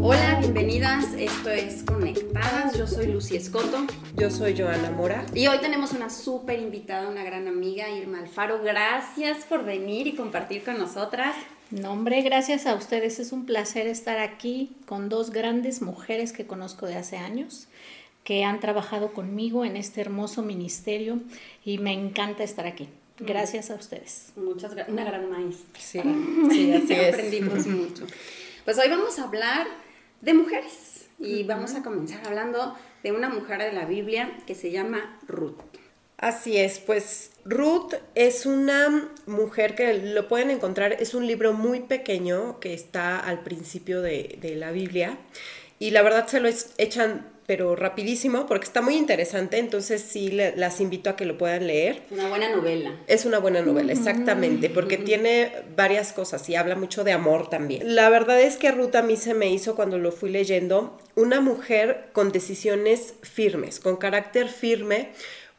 Hola, bienvenidas. Esto es Conectadas. Yo soy Lucy Escoto. Yo soy Joana Mora. Y hoy tenemos una súper invitada, una gran amiga, Irma Alfaro. Gracias por venir y compartir con nosotras. No, hombre, gracias a ustedes. Es un placer estar aquí con dos grandes mujeres que conozco de hace años, que han trabajado conmigo en este hermoso ministerio y me encanta estar aquí. Gracias a ustedes. Muchas gracias. Una gran maestra. Sí, sí así es. Aprendimos mucho. Pues hoy vamos a hablar de mujeres y vamos a comenzar hablando de una mujer de la Biblia que se llama Ruth. Así es, pues Ruth es una mujer que lo pueden encontrar, es un libro muy pequeño que está al principio de, de la Biblia y la verdad se lo echan pero rapidísimo porque está muy interesante, entonces sí las invito a que lo puedan leer. Una buena novela. Es una buena novela, exactamente, porque tiene varias cosas y habla mucho de amor también. La verdad es que Ruth a mí se me hizo cuando lo fui leyendo una mujer con decisiones firmes, con carácter firme,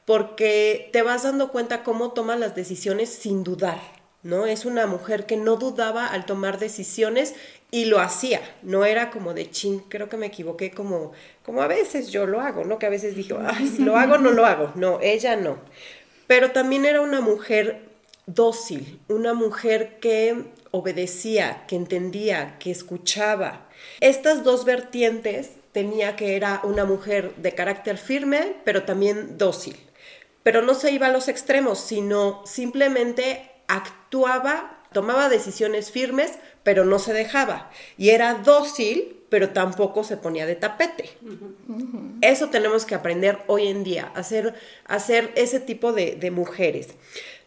porque te vas dando cuenta cómo toma las decisiones sin dudar. ¿no? Es una mujer que no dudaba al tomar decisiones y lo hacía, no era como de chin, creo que me equivoqué como, como a veces yo lo hago, ¿no? Que a veces dije, ay, si lo hago, no lo hago. No, ella no. Pero también era una mujer dócil, una mujer que obedecía, que entendía, que escuchaba. Estas dos vertientes tenía que era una mujer de carácter firme, pero también dócil. Pero no se iba a los extremos, sino simplemente actuaba, tomaba decisiones firmes, pero no se dejaba. Y era dócil, pero tampoco se ponía de tapete. Eso tenemos que aprender hoy en día, hacer, hacer ese tipo de, de mujeres.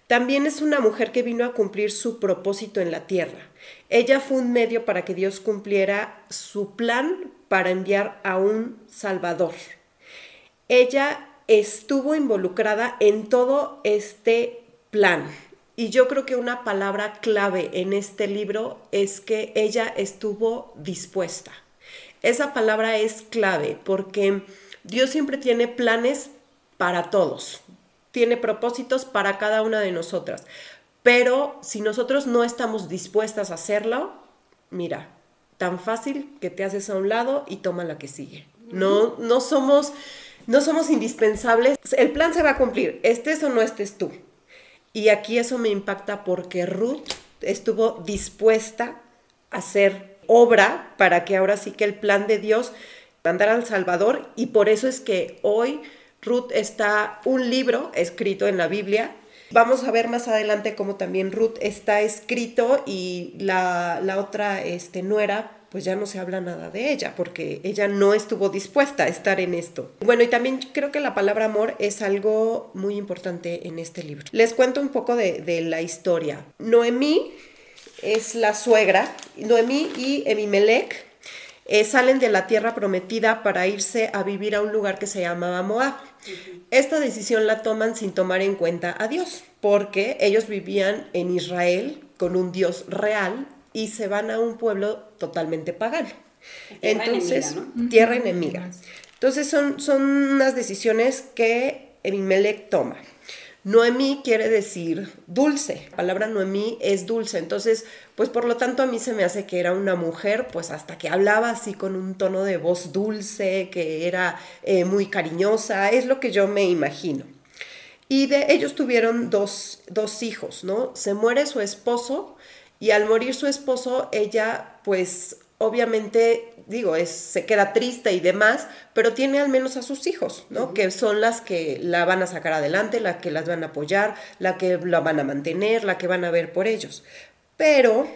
También es una mujer que vino a cumplir su propósito en la tierra. Ella fue un medio para que Dios cumpliera su plan para enviar a un Salvador. Ella estuvo involucrada en todo este plan. Y yo creo que una palabra clave en este libro es que ella estuvo dispuesta. Esa palabra es clave porque Dios siempre tiene planes para todos, tiene propósitos para cada una de nosotras. Pero si nosotros no estamos dispuestas a hacerlo, mira, tan fácil que te haces a un lado y toma la que sigue. No, no somos, no somos indispensables. El plan se va a cumplir, estés o no estés tú. Y aquí eso me impacta porque Ruth estuvo dispuesta a hacer obra para que ahora sí que el plan de Dios mandara al Salvador y por eso es que hoy Ruth está un libro escrito en la Biblia. Vamos a ver más adelante cómo también Ruth está escrito y la, la otra este, nuera pues ya no se habla nada de ella, porque ella no estuvo dispuesta a estar en esto. Bueno, y también creo que la palabra amor es algo muy importante en este libro. Les cuento un poco de, la historia. Noemí es la suegra, Noemí y Emimelech eh, salen de la tierra prometida para irse a vivir a un lugar que se llamaba Moab. Esta decisión la toman sin tomar en cuenta a Dios, porque ellos vivían en Israel con un Dios real y se van a un pueblo totalmente pagano. Tierra Entonces, enemiga, ¿no? tierra enemiga. Entonces son, son unas decisiones que Elimelech toma. Noemí quiere decir dulce. La palabra Noemí es dulce. Entonces, pues por lo tanto a mí se me hace que era una mujer, pues hasta que hablaba así con un tono de voz dulce, que era eh, muy cariñosa. Es lo que yo me imagino. Y de ellos tuvieron dos, dos hijos, ¿no? Se muere su esposo y al morir su esposo, ella pues obviamente, digo, es, se queda triste y demás, pero tiene al menos a sus hijos, ¿no? Que son las que la van a sacar adelante, las que las van a apoyar, la que la van a mantener, la que van a ver por ellos. Pero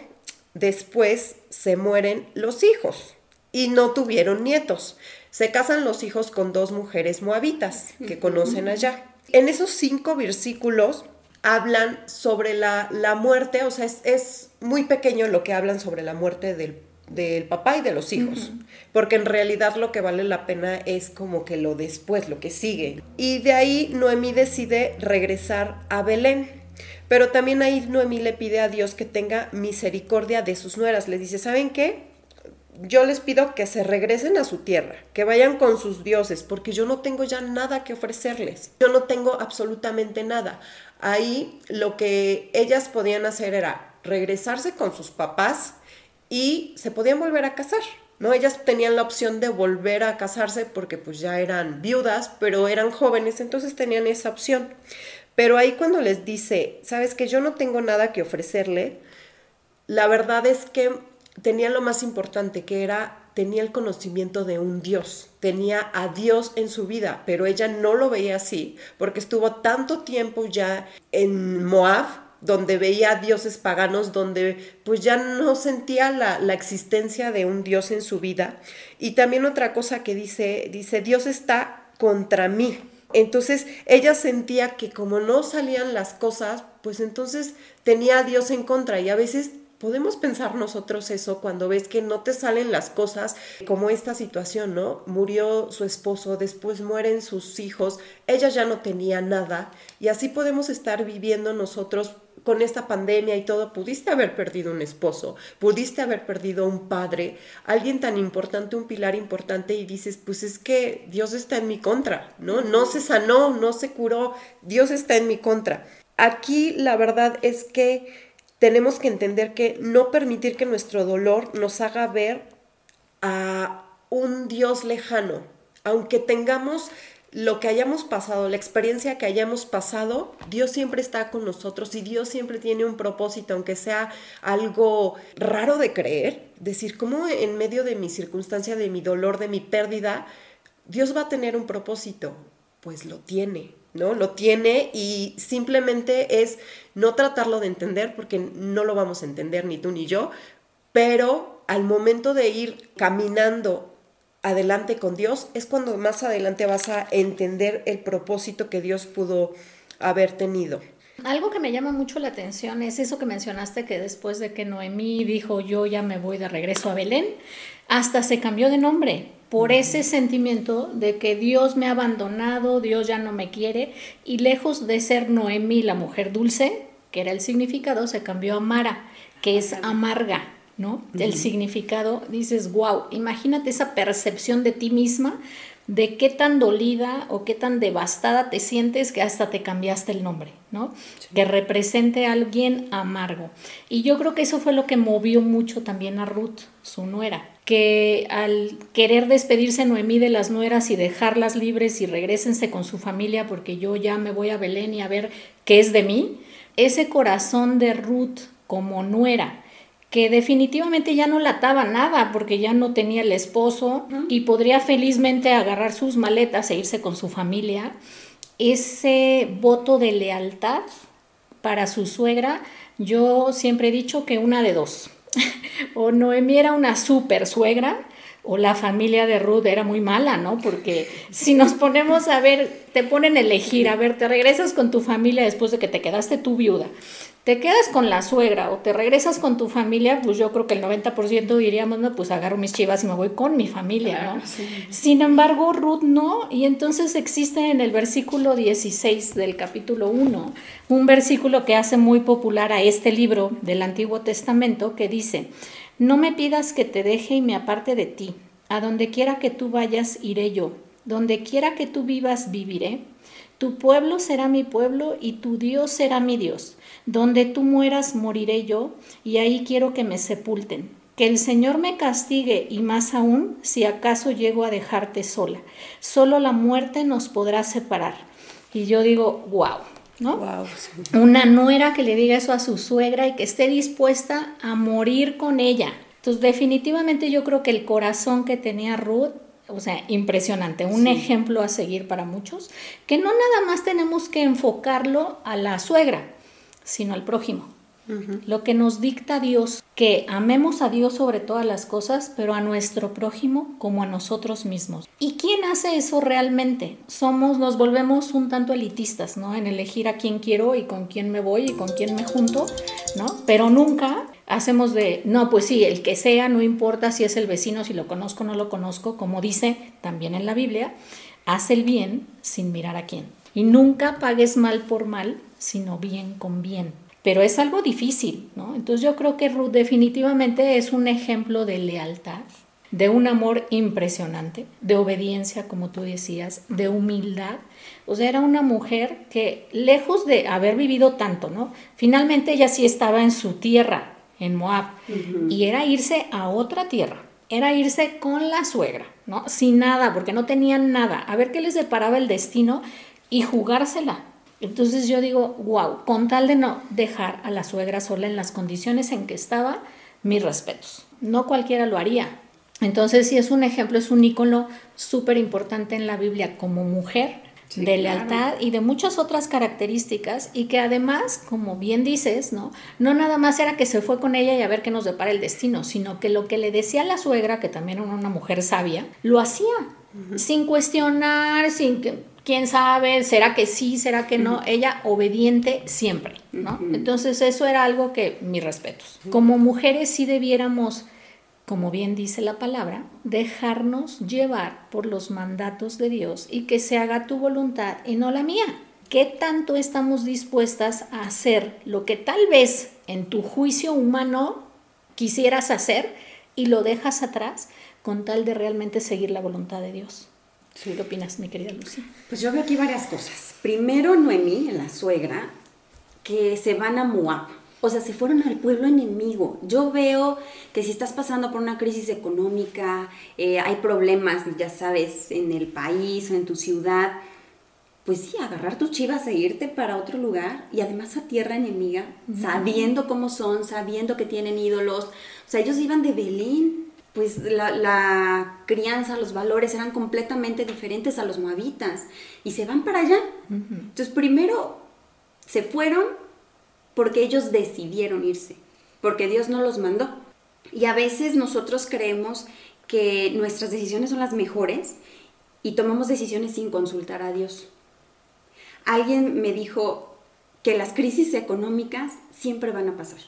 después se mueren los hijos y no tuvieron nietos. Se casan los hijos con dos mujeres moabitas que conocen allá. En esos cinco versículos hablan sobre la, la muerte, o sea, es, es, muy pequeño lo que hablan sobre la muerte del, del papá y de los hijos, uh -huh. porque en realidad lo que vale la pena es como que lo después, lo que sigue. Y de ahí Noemí decide regresar a Belén. Pero también ahí Noemí le pide a Dios que tenga misericordia de sus nueras. Le dice, ¿saben qué? Yo les pido que se regresen a su tierra, que vayan con sus dioses, porque yo no tengo ya nada que ofrecerles. Yo no tengo absolutamente nada. Ahí lo que ellas podían hacer era regresarse con sus papás y se podían volver a casar. ¿no? Ellas tenían la opción de volver a casarse porque pues ya eran viudas, pero eran jóvenes, entonces tenían esa opción. Pero ahí cuando les dice, sabes que yo no tengo nada que ofrecerle, la verdad es que tenía lo más importante, que era, tenía el conocimiento de un Dios, tenía a Dios en su vida, pero ella no lo veía así, porque estuvo tanto tiempo ya en Moab, donde veía dioses paganos, donde pues ya no sentía la, la, existencia de un Dios en su vida. Y también otra cosa que dice, dice, Dios está contra mí. Entonces ella sentía que como no salían las cosas, pues entonces tenía a Dios en contra y a veces podemos pensar nosotros eso cuando ves que no te salen las cosas como esta situación, ¿no? Murió su esposo, después mueren sus hijos, ella ya no tenía nada y así podemos estar viviendo nosotros con esta pandemia y todo, pudiste haber perdido un esposo, pudiste haber perdido un padre, alguien tan importante, un pilar importante y dices, pues es que Dios está en mi contra, ¿no? No se sanó, no se curó, Dios está en mi contra. Aquí la verdad es que tenemos que entender que no permitir que nuestro dolor nos haga ver a un Dios lejano, aunque tengamos lo que hayamos pasado, la experiencia que hayamos pasado, Dios siempre está con nosotros y Dios siempre tiene un propósito, aunque sea algo raro de creer, decir, ¿cómo en medio de mi circunstancia, de mi dolor, de mi pérdida, Dios va a tener un propósito? Pues lo tiene. ¿No? Lo tiene y simplemente es no tratarlo de entender porque no lo vamos a entender ni tú ni yo, pero al momento de ir caminando adelante con Dios es cuando más adelante vas a entender el propósito que Dios pudo haber tenido. Algo que me llama mucho la atención es eso que mencionaste que después de que Noemí dijo yo ya me voy de regreso a Belén, hasta se cambió de nombre por ese sentimiento de que Dios me ha abandonado, Dios ya no me quiere, y lejos de ser Noemí la mujer dulce, que era el significado, se cambió a Mara, que es amarga, ¿no? El significado, dices, wow, imagínate esa percepción de ti misma, de qué tan dolida o qué tan devastada te sientes que hasta te cambiaste el nombre, ¿no? Que represente a alguien amargo. Y yo creo que eso fue lo que movió mucho también a Ruth, su nuera que al querer despedirse Noemí de las nueras y dejarlas libres y regresense con su familia porque yo ya me voy a Belén y a ver qué es de mí, ese corazón de Ruth como nuera, que definitivamente ya no la ataba nada porque ya no tenía el esposo y podría felizmente agarrar sus maletas e irse con su familia, ese voto de lealtad para su suegra, yo siempre he dicho que una de dos o Noemí era una super suegra, o la familia de Ruth era muy mala, ¿no? Porque si nos ponemos a ver, te ponen a elegir, a ver, te regresas con tu familia después de que te quedaste tu viuda, te quedas con la suegra o te regresas con tu familia, pues yo creo que el 90% diríamos, no, pues agarro mis chivas y me voy con mi familia, ¿no? Sin embargo, Ruth no, y entonces existe en el versículo 16 del capítulo 1 un versículo que hace muy popular a este libro del Antiguo Testamento que dice, no me pidas que te deje y me aparte de ti, a donde quiera que tú vayas iré yo, donde quiera que tú vivas viviré, tu pueblo será mi pueblo y tu Dios será mi Dios donde tú mueras, moriré yo, y ahí quiero que me sepulten. Que el Señor me castigue, y más aún, si acaso llego a dejarte sola. Solo la muerte nos podrá separar. Y yo digo, wow, ¿no? Una nuera que le diga eso a su suegra y que esté dispuesta a morir con ella. Entonces, definitivamente yo creo que el corazón que tenía Ruth o sea, impresionante, un ejemplo a seguir para muchos, que no nada más tenemos que enfocarlo a la suegra, sino al prójimo. Lo que nos dicta Dios, que amemos a Dios sobre todas las cosas, pero a nuestro prójimo como a nosotros mismos. ¿Y quién hace eso realmente? Somos, nos volvemos un tanto elitistas, ¿no? En elegir a quién quiero y con quién me voy y con quién me junto, ¿no? Pero nunca hacemos de, no, pues sí, el que sea, no importa si es el vecino, si lo conozco o no lo conozco, como dice también en la Biblia, haz el bien sin mirar a quién. Y nunca pagues mal por mal, sino bien con bien. Pero es algo difícil, ¿no? Entonces yo creo que Ruth definitivamente es un ejemplo de lealtad, de un amor impresionante, de obediencia, como tú decías, de humildad. O sea, era una mujer que, lejos de haber vivido tanto, ¿no? Finalmente ella sí estaba en su tierra, en Moab, y era irse a otra tierra, era irse con la suegra, ¿no? Sin nada, porque no tenían nada, a ver qué les deparaba el destino y jugársela. Entonces yo digo, wow, con tal de no dejar a la suegra sola en las condiciones en que estaba, mis respetos. No cualquiera lo haría. Entonces sí es un ejemplo, es un ícono súper importante en la Biblia como mujer de lealtad y de muchas otras características y que además, como bien dices, ¿no? No nada más era que se fue con ella y a ver qué nos depara el destino, sino que lo que le decía la suegra, que también era una mujer sabia, lo hacía sin cuestionar, sin que quién sabe, será que sí, será que no, ella obediente siempre, ¿no? Entonces eso era algo que mis respetos. Como mujeres sí debiéramos como bien dice la palabra, dejarnos llevar por los mandatos de Dios y que se haga tu voluntad y no la mía. ¿Qué tanto estamos dispuestas a hacer lo que tal vez en tu juicio humano quisieras hacer y lo dejas atrás con tal de realmente seguir la voluntad de Dios? ¿Qué opinas, mi querida Lucy? Pues yo veo aquí varias cosas. Primero, Noemí, la suegra, que se van a Moab o sea, se fueron al pueblo enemigo. Yo veo que si estás pasando por una crisis económica, eh, hay problemas, ya sabes, en el país o en tu ciudad, pues sí, agarrar tus chivas e irte para otro lugar y además a tierra enemiga, sabiendo cómo son, sabiendo que tienen ídolos. O sea, ellos iban de Belén, pues la, crianza, los valores eran completamente diferentes a los moabitas y se van para allá. Entonces, primero se fueron porque ellos decidieron irse, porque Dios no los mandó. Y a veces nosotros creemos que nuestras decisiones son las mejores y tomamos decisiones sin consultar a Dios. Alguien me dijo que las crisis económicas siempre van a pasar,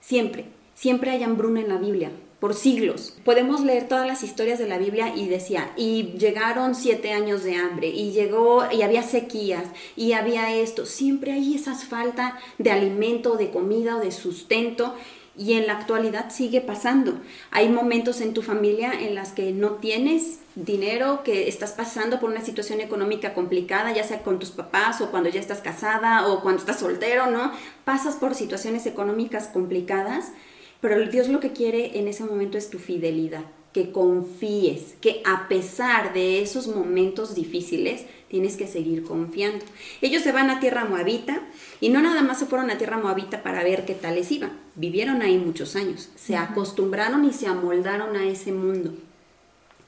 siempre, siempre hay hambruna en la Biblia, por siglos. Podemos leer todas las historias de la Biblia y decía, y llegaron siete años de hambre, y llegó, y había sequías, y había esto. Siempre hay esa falta de alimento, de comida o de sustento. Y en la actualidad sigue pasando. Hay momentos en tu familia en las que no tienes dinero, que estás pasando por una situación económica complicada, ya sea con tus papás o cuando ya estás casada o cuando estás soltero, ¿no? Pasas por situaciones económicas complicadas pero Dios lo que quiere en ese momento es tu fidelidad, que confíes, que a pesar de esos momentos difíciles, tienes que seguir confiando. Ellos se van a tierra moabita y no nada más se fueron a tierra moabita para ver qué tal les iba. Vivieron ahí muchos años, se acostumbraron y se amoldaron a ese mundo.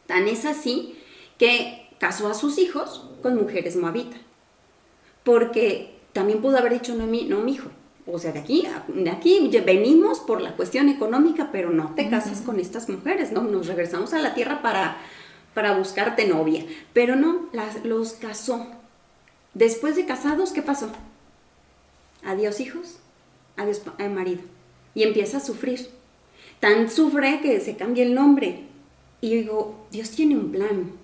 Tan es así que casó a sus hijos con mujeres moabitas. Porque también pudo haber dicho, no, mi, no, mi hijo, o sea, de aquí, de aquí venimos por la cuestión económica, pero no te casas con estas mujeres, ¿no? Nos regresamos a la tierra para, para buscarte novia. Pero no, los casó. Después de casados, ¿qué pasó? Adiós hijos, adiós eh, marido. Y empieza a sufrir. Tan sufre que se cambia el nombre. Y yo digo, Dios tiene un plan.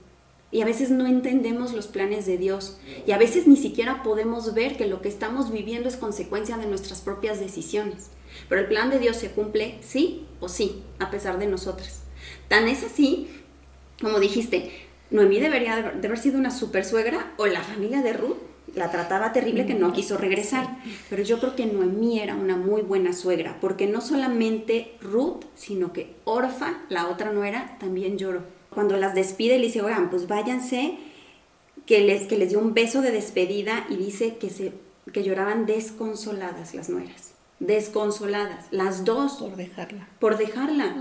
Y a veces no entendemos los planes de Dios. Y a veces ni siquiera podemos ver que lo que estamos viviendo es consecuencia de nuestras propias decisiones. Pero el plan de Dios se cumple sí o sí, a pesar de nosotras. Tan es así, como dijiste, Noemí debería de haber sido una super suegra o la familia de Ruth la trataba terrible que no quiso regresar. Pero yo creo que Noemí era una muy buena suegra, porque no solamente Ruth, sino que Orfa, la otra nuera, también lloró cuando las despide, le dice, oigan, pues váyanse, que les, que les dio un beso de despedida y dice que, se, que lloraban desconsoladas las nueras, desconsoladas, las dos. Por dejarla. Por dejarla.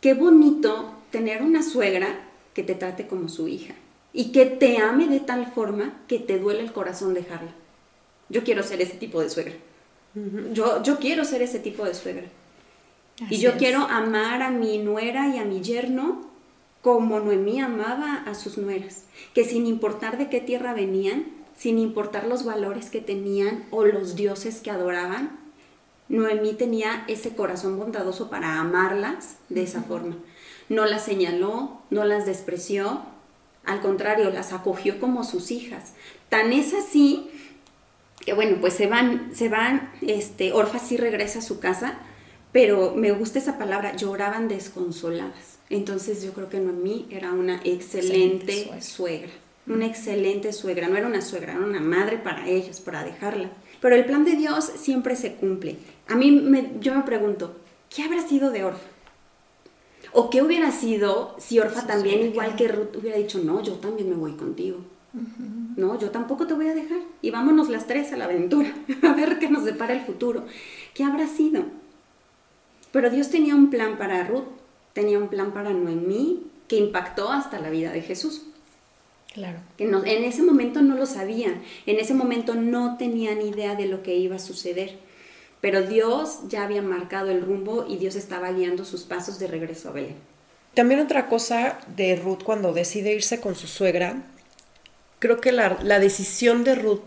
Qué bonito tener una suegra que te trate como su hija y que te ame de tal forma que te duele el corazón dejarla. Yo quiero ser ese tipo de suegra. yo, yo quiero ser ese tipo de suegra. y yo quiero amar a mi nuera y a mi yerno como Noemí amaba a sus nueras, que sin importar de qué tierra venían, sin importar los valores que tenían o los dioses que adoraban, Noemí tenía ese corazón bondadoso para amarlas de esa forma. No las señaló, no las despreció, al contrario, las acogió como sus hijas. Tan es así que bueno, pues se van, se van, este, Orfa sí regresa a su casa, pero me gusta esa palabra, lloraban desconsoladas Entonces yo creo que Noemí era una excelente, suegra. Una excelente suegra. No era una suegra, era una madre para ellas, para dejarla. Pero el plan de Dios siempre se cumple. A mí me, yo me pregunto, ¿qué habrá sido de Orfa? ¿O qué hubiera sido si Orfa también, igual que Ruth, hubiera dicho, no, yo también me voy contigo? No, yo tampoco te voy a dejar. Y vámonos las tres a la aventura, a ver qué nos depara el futuro. ¿Qué habrá sido? Pero Dios tenía un plan para Ruth, tenía un plan para Noemí, que impactó hasta la vida de Jesús. Claro. Que no, en ese momento no lo sabían, en ese momento no tenían idea de lo que iba a suceder. Pero Dios ya había marcado el rumbo y Dios estaba guiando sus pasos de regreso a Belén. También otra cosa de Ruth cuando decide irse con su suegra, creo que la, decisión de Ruth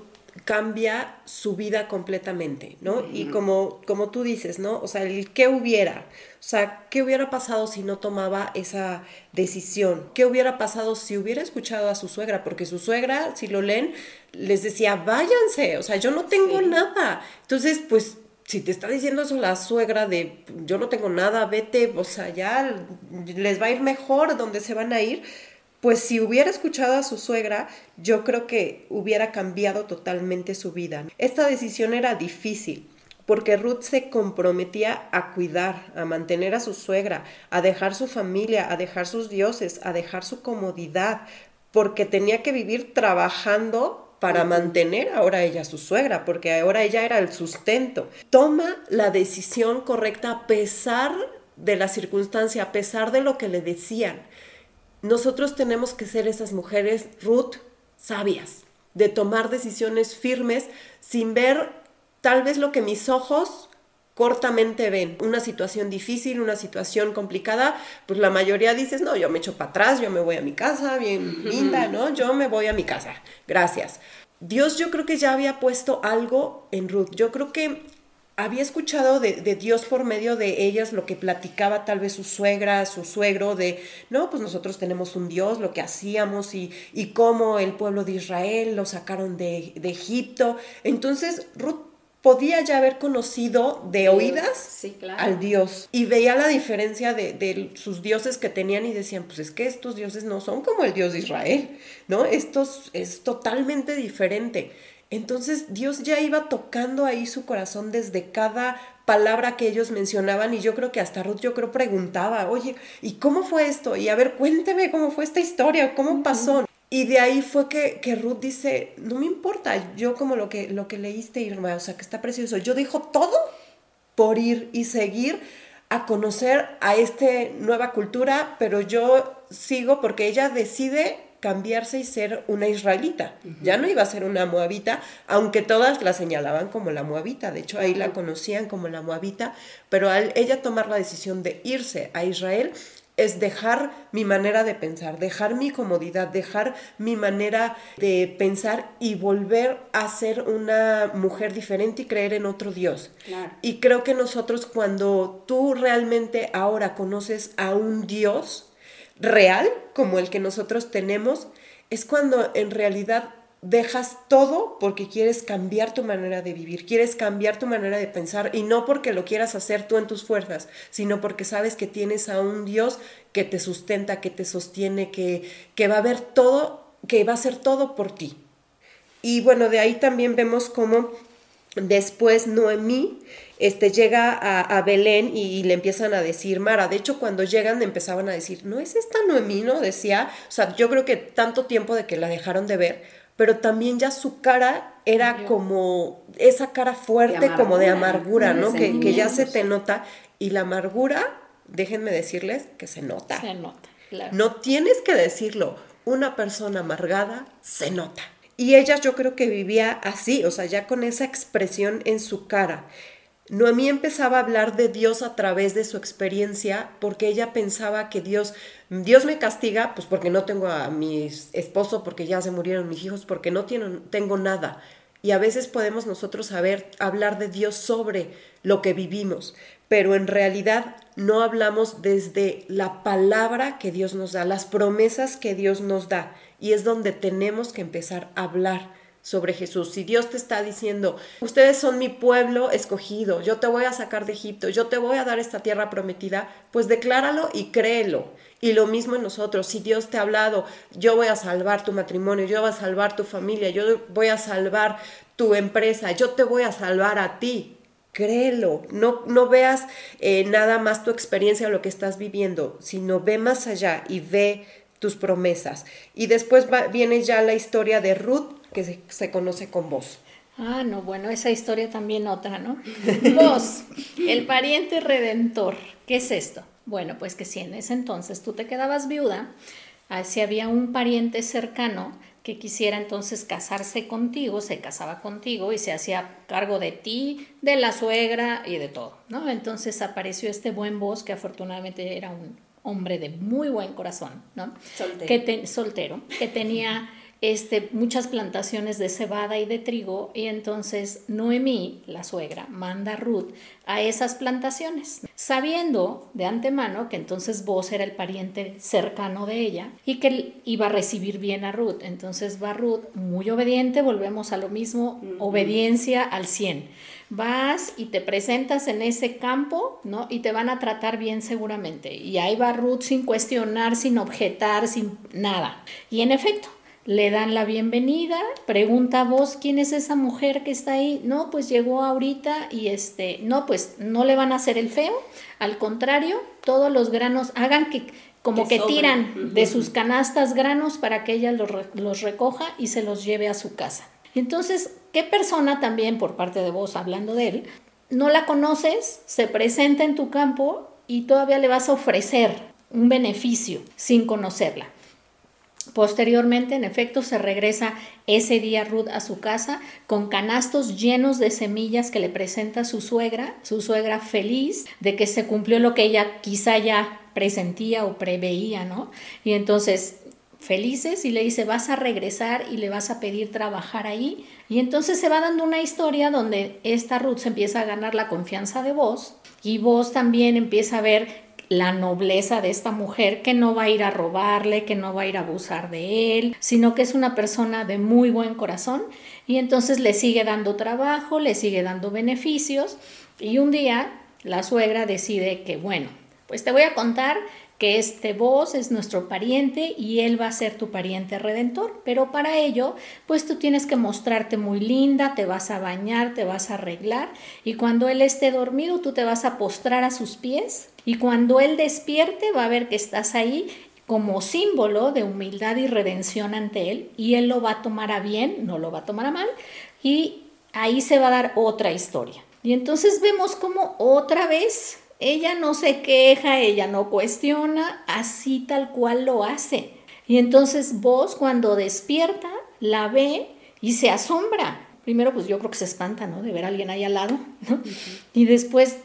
cambia su vida completamente, ¿no? Y como, como tú dices, ¿no? O sea, el qué hubiera, o sea, ¿qué hubiera pasado si no tomaba esa decisión? ¿Qué hubiera pasado si hubiera escuchado a su suegra? Porque su suegra, si lo leen, les decía, váyanse, o sea, yo no tengo nada. Entonces, pues si te está diciendo eso la suegra de yo no tengo nada, vete, o sea, ya les va a ir mejor donde se van a ir, pues si hubiera escuchado a su suegra, yo creo que hubiera cambiado totalmente su vida. Esta decisión era difícil porque Ruth se comprometía a cuidar, a mantener a su suegra, a dejar su familia, a dejar sus dioses, a dejar su comodidad, porque tenía que vivir trabajando para mantener ahora ella a su suegra, porque ahora ella era el sustento. Toma la decisión correcta a pesar de la circunstancia, a pesar de lo que le decían. Nosotros tenemos que ser esas mujeres, Ruth, sabias, de tomar decisiones firmes sin ver tal vez lo que mis ojos cortamente ven una situación difícil, una situación complicada, pues la mayoría dices, no, yo me echo para atrás, yo me voy a mi casa, bien linda, ¿no? Yo me voy a mi casa, gracias. Dios yo creo que ya había puesto algo en Ruth, yo creo que había escuchado de, Dios por medio de ellas lo que platicaba tal vez su suegra, su suegro, de, no, pues nosotros tenemos un Dios, lo que hacíamos y, y cómo el pueblo de Israel lo sacaron de, de Egipto. Entonces Ruth podía ya haber conocido de oídas al Dios y veía la diferencia de, sus dioses que tenían y decían, pues es que estos dioses no son como el Dios de Israel, ¿no? Estos es totalmente diferente. Entonces Dios ya iba tocando ahí su corazón desde cada palabra que ellos mencionaban y yo creo que hasta Ruth yo creo preguntaba, oye, ¿y cómo fue esto? Y a ver, cuénteme cómo fue esta historia, cómo pasó. Y de ahí fue que, que, Ruth dice, no me importa, yo como lo que, lo que leíste, Irma, o sea, que está precioso, yo dejo todo por ir y seguir a conocer a esta nueva cultura, pero yo sigo porque ella decide cambiarse y ser una israelita. Ya no iba a ser una moabita, aunque todas la señalaban como la moabita. De hecho, ahí la conocían como la moabita, pero al ella tomar la decisión de irse a Israel, es dejar mi manera de pensar, dejar mi comodidad, dejar mi manera de pensar y volver a ser una mujer diferente y creer en otro Dios. Y creo que nosotros cuando tú realmente ahora conoces a un Dios real como el que nosotros tenemos, es cuando en realidad dejas todo porque quieres cambiar tu manera de vivir, quieres cambiar tu manera de pensar y no porque lo quieras hacer tú en tus fuerzas, sino porque sabes que tienes a un Dios que te sustenta, que te sostiene, que, que va a ver todo, que va a hacer todo por ti. Y bueno, de ahí también vemos cómo después Noemí este, llega a, Belén y, le empiezan a decir Mara. De hecho, cuando llegan empezaban a decir, ¿no es esta Noemí? ¿No? Decía, o sea, yo creo que tanto tiempo de que la dejaron de ver, pero también ya su cara era como esa cara fuerte, como de amargura, ¿no? Que, que, ya se te nota. Y la amargura, déjenme decirles que se nota. Se nota, claro. No tienes que decirlo. Una persona amargada se nota. Y ella yo creo que vivía así, o sea, ya con esa expresión en su cara. Noemí empezaba a hablar de Dios a través de su experiencia porque ella pensaba que Dios, Dios me castiga pues porque no tengo a mi esposo, porque ya se murieron mis hijos, porque no tengo nada. Y a veces podemos nosotros saber hablar de Dios sobre lo que vivimos, pero en realidad no hablamos desde la palabra que Dios nos da, las promesas que Dios nos da. Y es donde tenemos que empezar a hablar sobre Jesús. Si Dios te está diciendo, ustedes son mi pueblo escogido, yo te voy a sacar de Egipto, yo te voy a dar esta tierra prometida, pues decláralo y créelo. Y lo mismo en nosotros, si Dios te ha hablado, yo voy a salvar tu matrimonio, yo voy a salvar tu familia, yo voy a salvar tu empresa, yo te voy a salvar a ti. Créelo, no, no veas eh, nada más tu experiencia o lo que estás viviendo, sino ve más allá y ve tus promesas. Y después viene ya la historia de Ruth, que se, conoce con vos. Ah, no, bueno, esa historia también otra, ¿no? Vos, el pariente redentor, ¿qué es esto? Bueno, pues que si en ese entonces tú te quedabas viuda, ah, si había un pariente cercano que quisiera entonces casarse contigo, se casaba contigo y se hacía cargo de ti, de la suegra y de todo, ¿no? Entonces apareció este buen voz que afortunadamente era un hombre de muy buen corazón, ¿no? Soltero. Que soltero, que tenía este, muchas plantaciones de cebada y de trigo y entonces Noemí, la suegra, manda a Ruth a esas plantaciones, sabiendo de antemano que entonces vos era el pariente cercano de ella y que iba a recibir bien a Ruth. Entonces va Ruth muy obediente, volvemos a lo mismo, obediencia al 100 vas y te presentas en ese campo, ¿no? Y te van a tratar bien seguramente. Y ahí va Ruth sin cuestionar, sin objetar, sin nada. Y en efecto, le dan la bienvenida, pregunta vos quién es esa mujer que está ahí, no, pues llegó ahorita y este, no, pues no le van a hacer el feo, al contrario, todos los granos hagan que como que, tiran de sus canastas granos para que ella los, los recoja y se los lleve a su casa. Entonces, ¿qué persona también, por parte de vos, hablando de él, no la conoces, se presenta en tu campo y todavía le vas a ofrecer un beneficio sin conocerla? Posteriormente, en efecto, se regresa ese día Ruth a su casa con canastos llenos de semillas que le presenta su suegra, su suegra feliz de que se cumplió lo que ella quizá ya presentía o preveía, ¿no? Y entonces felices y le dice, vas a regresar y le vas a pedir trabajar ahí. Y entonces se va dando una historia donde esta Ruth se empieza a ganar la confianza de vos y vos también empieza a ver la nobleza de esta mujer que no va a ir a robarle, que no va a ir a abusar de él, sino que es una persona de muy buen corazón y entonces le sigue dando trabajo, le sigue dando beneficios y un día la suegra decide que bueno, pues te voy a contar que este vos es nuestro pariente y él va a ser tu pariente redentor. Pero para ello, pues tú tienes que mostrarte muy linda, te vas a bañar, te vas a arreglar y cuando él esté dormido, tú te vas a postrar a sus pies y cuando él despierte va a ver que estás ahí como símbolo de humildad y redención ante él y él lo va a tomar a bien, no lo va a tomar a mal y ahí se va a dar otra historia. Y entonces vemos como otra vez ella no se queja, ella no cuestiona, así tal cual lo hace. Y entonces vos cuando despierta, la ve y se asombra. Primero, pues yo creo que se espanta, ¿no? De ver a alguien ahí al lado, ¿no? Y después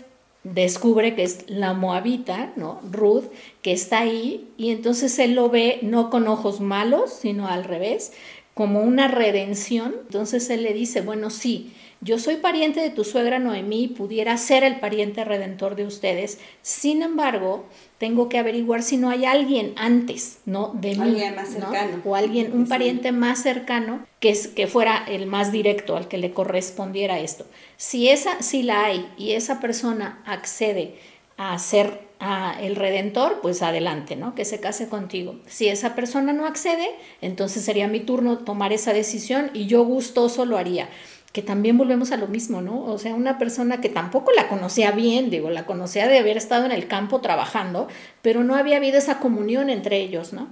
descubre que es la moabita, ¿no? Ruth, que está ahí, y entonces él lo ve no con ojos malos, sino al revés, como una redención. Entonces él le dice, bueno, sí, yo soy pariente de tu suegra Noemí, pudiera ser el pariente redentor de ustedes. Sin embargo, tengo que averiguar si no hay alguien antes, ¿no? De mí. Alguien más cercano. O alguien, un pariente más cercano que, es, que fuera el más directo, al que le correspondiera esto. Si esa, si la hay y esa persona accede a ser a el redentor, pues adelante, ¿no? Que se case contigo. Si esa persona no accede, entonces sería mi turno tomar esa decisión y yo gustoso lo haría que también volvemos a lo mismo, ¿no? O sea, una persona que tampoco la conocía bien, digo, la conocía de haber estado en el campo trabajando, pero no había habido esa comunión entre ellos, ¿no?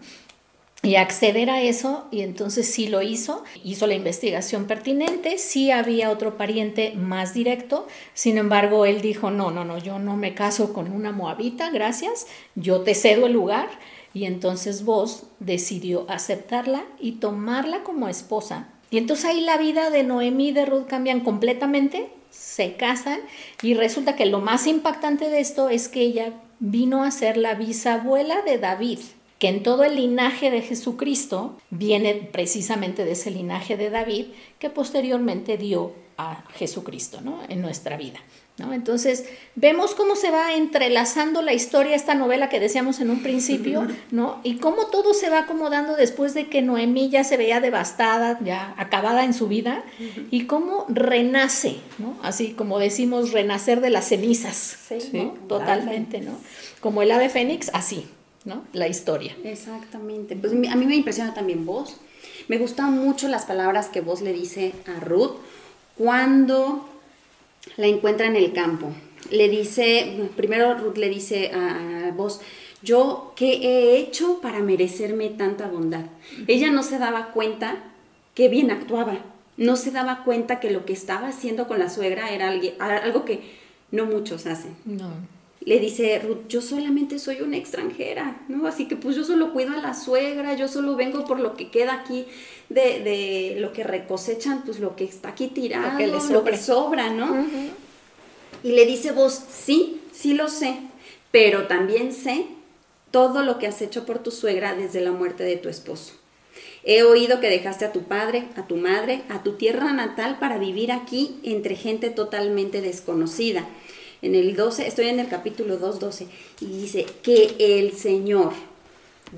Y acceder a eso, y entonces sí lo hizo, hizo la investigación pertinente, sí había otro pariente más directo, sin embargo, él dijo, no, no, no, yo no me caso con una moabita, gracias, yo te cedo el lugar, y entonces vos decidió aceptarla y tomarla como esposa y entonces ahí la vida de Noemí y de Ruth cambian completamente, se casan y resulta que lo más impactante de esto es que ella vino a ser la bisabuela de David. que en todo el linaje de Jesucristo viene precisamente de ese linaje de David que posteriormente dio a Jesucristo ¿no? en nuestra vida. ¿No? Entonces, vemos cómo se va entrelazando la historia, esta novela que decíamos en un principio, ¿no? Y cómo todo se va acomodando después de que Noemí ya se veía devastada, ya acabada en su vida, y cómo renace, ¿no? Así como decimos, renacer de las cenizas, sí, Totalmente, ¿no? Como el ave fénix, así, ¿no? La historia. Exactamente. Pues a mí me impresiona también vos. Me gustan mucho las palabras que vos le dice a Ruth cuando la encuentra en el campo. Le dice, primero Ruth le dice a, vos, yo qué he hecho para merecerme tanta bondad. Ella no se daba cuenta que bien actuaba, no se daba cuenta que lo que estaba haciendo con la suegra era algo que no muchos hacen. No. Le dice Ruth, yo solamente soy una extranjera, ¿no? Así que pues yo solo cuido a la suegra, yo solo vengo por lo que queda aquí de, lo que recosechan, pues lo que está aquí tirado, lo que, les lo que sobra, ¿no? Y le dice vos, sí, sí lo sé, pero también sé todo lo que has hecho por tu suegra desde la muerte de tu esposo. He oído que dejaste a tu padre, a tu madre, a tu tierra natal para vivir aquí entre gente totalmente desconocida. En el 12, estoy en el capítulo 2, 12, y dice que el Señor,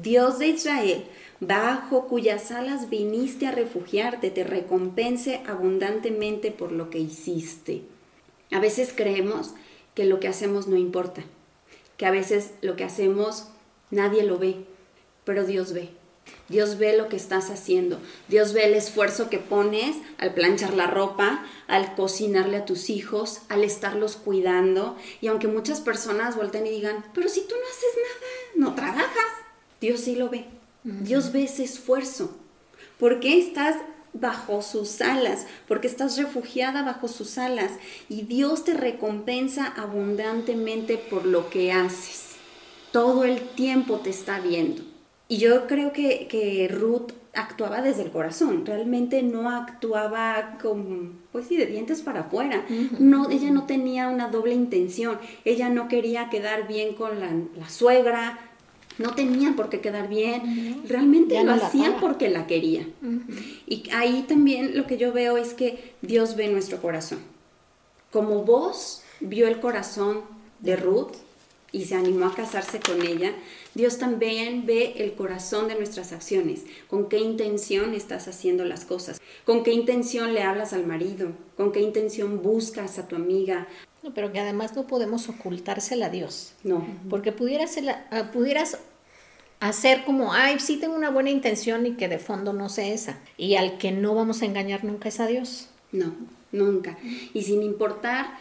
Dios de Israel, bajo cuyas alas viniste a refugiarte, te recompense abundantemente por lo que hiciste. A veces creemos que lo que hacemos no importa, que a veces lo que hacemos nadie lo ve, pero Dios ve. Dios ve lo que estás haciendo. Dios ve el esfuerzo que pones al planchar la ropa, al cocinarle a tus hijos, al estarlos cuidando. Y aunque muchas personas volten y digan, pero si tú no haces nada, no trabajas, Dios sí lo ve. Dios ve ese esfuerzo. ¿Por qué estás bajo sus alas? Porque estás refugiada bajo sus alas y Dios te recompensa abundantemente por lo que haces. Todo el tiempo te está viendo. Y yo creo que, Ruth actuaba desde el corazón, realmente no actuaba con, pues sí, de dientes para afuera. No, ella no tenía una doble intención, ella no quería quedar bien con la, la suegra, no tenían por qué quedar bien, realmente lo hacían porque la quería. Y ahí también lo que yo veo es que Dios ve nuestro corazón. Como vos vio el corazón de Ruth y se animó a casarse con ella, Dios también ve el corazón de nuestras acciones, con qué intención estás haciendo las cosas, con qué intención le hablas al marido, con qué intención buscas a tu amiga, pero que además no podemos ocultársela a Dios. No. Porque pudieras, ah, pudieras hacer como, ay, sí tengo una buena intención y que de fondo no sé esa. Y al que no vamos a engañar nunca es a Dios. No, nunca. Y sin importar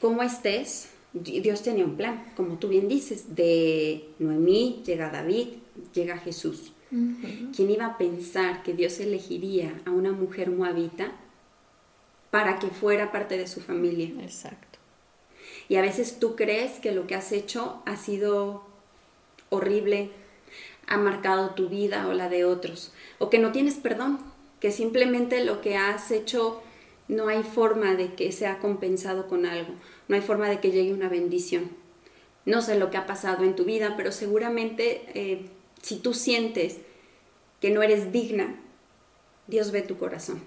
cómo estés, Dios tenía un plan, como tú bien dices, de Noemí llega David, llega Jesús. ¿Quién iba a pensar que Dios elegiría a una mujer moabita para que fuera parte de su familia? Exacto. Y a veces tú crees que lo que has hecho ha sido horrible, ha marcado tu vida o la de otros, o que no tienes perdón, que simplemente lo que has hecho no hay forma de que sea compensado con algo, no hay forma de que llegue una bendición. No sé lo que ha pasado en tu vida, pero seguramente eh, si tú sientes que no eres digna, Dios ve tu corazón.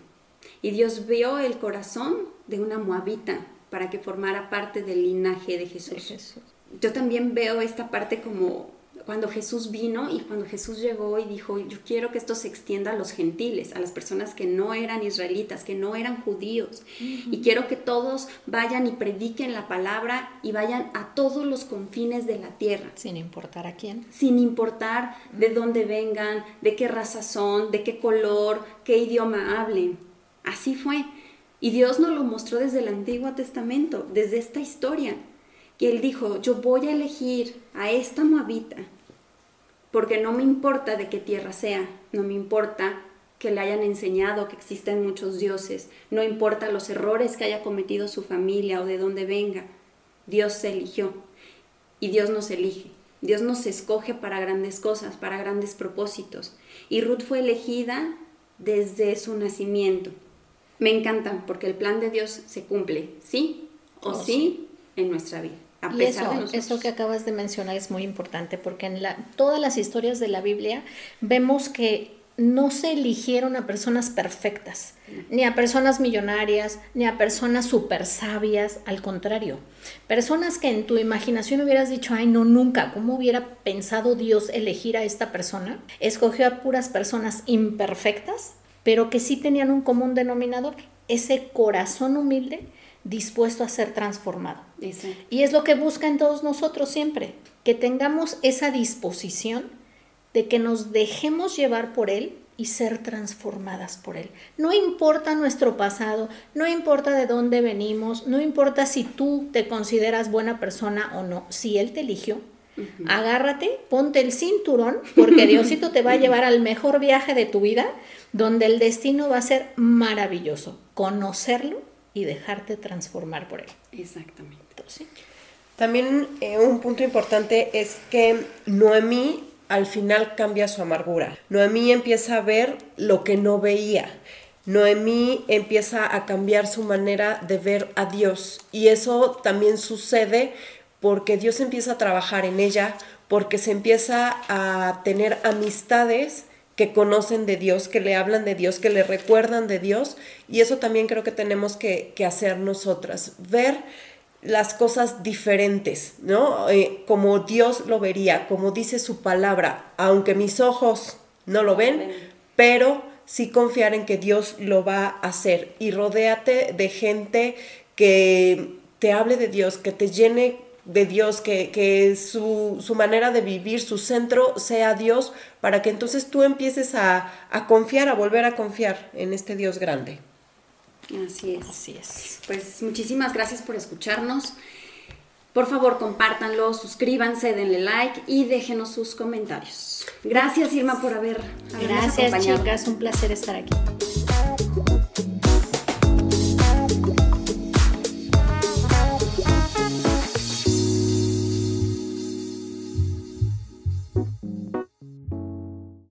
Y Dios vio el corazón de una moabita, para que formara parte del linaje de Jesús. Yo también veo esta parte como cuando Jesús vino y cuando Jesús llegó y dijo, yo quiero que esto se extienda a los gentiles, a las personas que no eran israelitas, que no eran judíos. Y quiero que todos vayan y prediquen la palabra y vayan a todos los confines de la tierra. Sin importar a quién. Sin importar de dónde vengan, de qué raza son, de qué color, qué idioma hablen. Así fue. Y Dios nos lo mostró desde el Antiguo Testamento, desde esta historia, que Él dijo, yo voy a elegir a esta moabita, porque no me importa de qué tierra sea, no me importa que le hayan enseñado que existen muchos dioses, no importa los errores que haya cometido su familia o de dónde venga, Dios se eligió y Dios nos elige. Dios nos escoge para grandes cosas, para grandes propósitos. Y Ruth fue elegida desde su nacimiento. Me encanta porque el plan de Dios se cumple, sí o oh, sí, en nuestra vida. A y pesar eso, de eso que acabas de mencionar es muy importante porque en la, todas las historias de la Biblia vemos que no se eligieron a personas perfectas, ni a personas millonarias, ni a personas súper sabias, al contrario, personas que en tu imaginación hubieras dicho, ay no, nunca, ¿cómo hubiera pensado Dios elegir a esta persona? Escogió a puras personas imperfectas, pero que sí tenían un común denominador, ese corazón humilde dispuesto a ser transformado. Y es lo que busca en todos nosotros siempre, que tengamos esa disposición de que nos dejemos llevar por Él y ser transformadas por Él. No importa nuestro pasado, no importa de dónde venimos, no importa si tú te consideras buena persona o no, si Él te eligió, agárrate, ponte el cinturón, porque Diosito te va a llevar al mejor viaje de tu vida, donde el destino va a ser maravilloso, conocerlo y dejarte transformar por Él. Exactamente. Entonces, También eh, un punto importante es que Noemí al final cambia su amargura. Noemí empieza a ver lo que no veía. Noemí empieza a cambiar su manera de ver a Dios. Y eso también sucede porque Dios empieza a trabajar en ella, porque se empieza a tener amistades que conocen de Dios, que le hablan de Dios, que le recuerdan de Dios. Y eso también creo que tenemos que, que hacer nosotras, ver las cosas diferentes, ¿no? Eh, como Dios lo vería, como dice su palabra, aunque mis ojos no lo ven, pero sí confiar en que Dios lo va a hacer. Y rodéate de gente que te hable de Dios, que te llene de Dios, que, que su, su, manera de vivir, su centro sea Dios, para que entonces tú empieces a, a confiar, a volver a confiar en este Dios grande. Así es. Así es. Pues muchísimas gracias por escucharnos. Por favor, compártanlo, suscríbanse, denle like y déjenos sus comentarios. Gracias, Irma, por haber Gracias, acompañado. chicas. Un placer estar aquí.